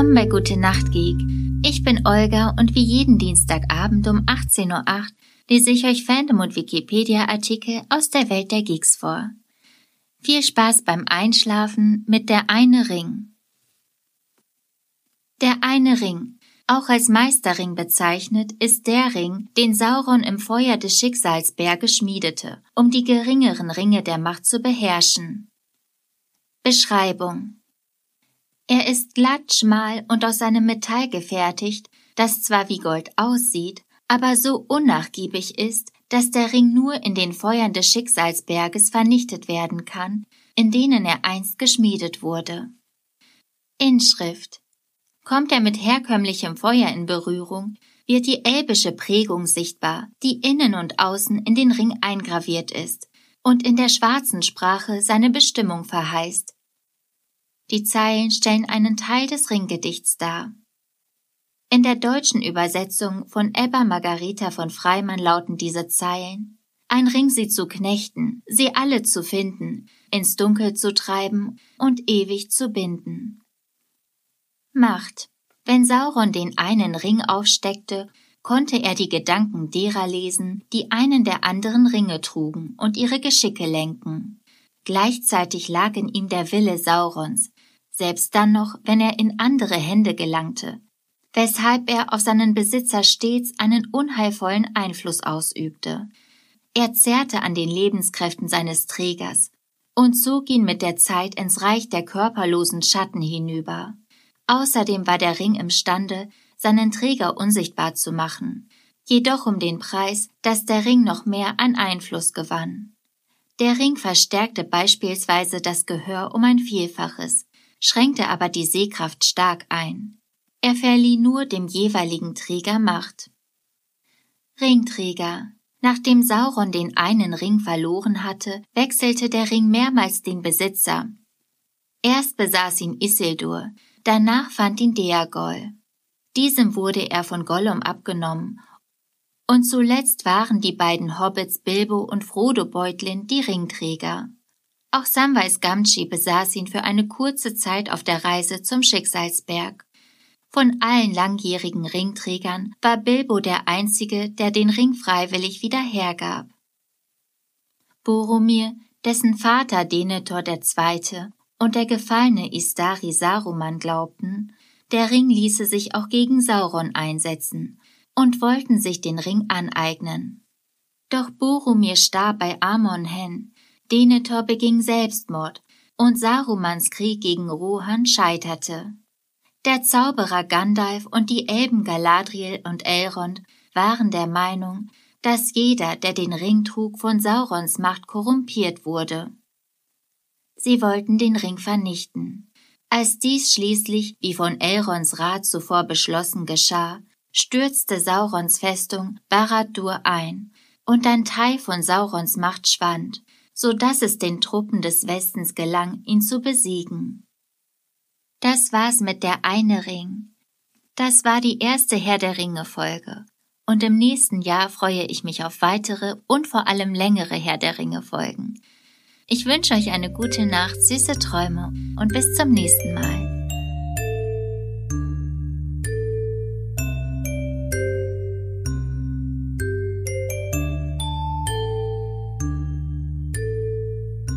Willkommen bei Gute Nacht Geek. Ich bin Olga und wie jeden Dienstagabend um 18.08 Uhr lese ich euch Fandom und Wikipedia-Artikel aus der Welt der Geeks vor. Viel Spaß beim Einschlafen mit der eine Ring. Der eine Ring, auch als Meisterring bezeichnet, ist der Ring, den Sauron im Feuer des Schicksalsberges schmiedete, um die geringeren Ringe der Macht zu beherrschen. Beschreibung er ist glatt, schmal und aus einem Metall gefertigt, das zwar wie Gold aussieht, aber so unnachgiebig ist, dass der Ring nur in den Feuern des Schicksalsberges vernichtet werden kann, in denen er einst geschmiedet wurde. Inschrift Kommt er mit herkömmlichem Feuer in Berührung, wird die elbische Prägung sichtbar, die innen und außen in den Ring eingraviert ist und in der schwarzen Sprache seine Bestimmung verheißt, die Zeilen stellen einen Teil des Ringgedichts dar. In der deutschen Übersetzung von Ebba Margareta von Freimann lauten diese Zeilen Ein Ring sie zu knechten, sie alle zu finden, ins Dunkel zu treiben und ewig zu binden. Macht. Wenn Sauron den einen Ring aufsteckte, konnte er die Gedanken derer lesen, die einen der anderen Ringe trugen und ihre Geschicke lenken. Gleichzeitig lag in ihm der Wille Saurons, selbst dann noch, wenn er in andere Hände gelangte, weshalb er auf seinen Besitzer stets einen unheilvollen Einfluss ausübte. Er zehrte an den Lebenskräften seines Trägers und zog ihn mit der Zeit ins Reich der körperlosen Schatten hinüber. Außerdem war der Ring imstande, seinen Träger unsichtbar zu machen, jedoch um den Preis, dass der Ring noch mehr an Einfluss gewann. Der Ring verstärkte beispielsweise das Gehör um ein Vielfaches, schränkte aber die Sehkraft stark ein. Er verlieh nur dem jeweiligen Träger Macht. Ringträger. Nachdem Sauron den einen Ring verloren hatte, wechselte der Ring mehrmals den Besitzer. Erst besaß ihn Isildur, danach fand ihn Deagol. Diesem wurde er von Gollum abgenommen, und zuletzt waren die beiden Hobbits Bilbo und Frodo Beutlin die Ringträger. Auch Samwise Gamgee besaß ihn für eine kurze Zeit auf der Reise zum Schicksalsberg. Von allen langjährigen Ringträgern war Bilbo der einzige, der den Ring freiwillig wieder hergab. Boromir, dessen Vater Denethor II. und der gefallene Istari Saruman glaubten, der Ring ließe sich auch gegen Sauron einsetzen und wollten sich den Ring aneignen. Doch Boromir starb bei Amon Hen, Denethor beging Selbstmord und Sarumans Krieg gegen Rohan scheiterte. Der Zauberer Gandalf und die Elben Galadriel und Elrond waren der Meinung, dass jeder, der den Ring trug, von Saurons Macht korrumpiert wurde. Sie wollten den Ring vernichten. Als dies schließlich, wie von Elrons Rat zuvor beschlossen geschah, stürzte Saurons Festung Barad-dur ein und ein Teil von Saurons Macht schwand so dass es den Truppen des Westens gelang, ihn zu besiegen. Das war's mit der eine Ring. Das war die erste Herr der Ringe Folge. Und im nächsten Jahr freue ich mich auf weitere und vor allem längere Herr der Ringe Folgen. Ich wünsche euch eine gute Nacht, süße Träume und bis zum nächsten Mal.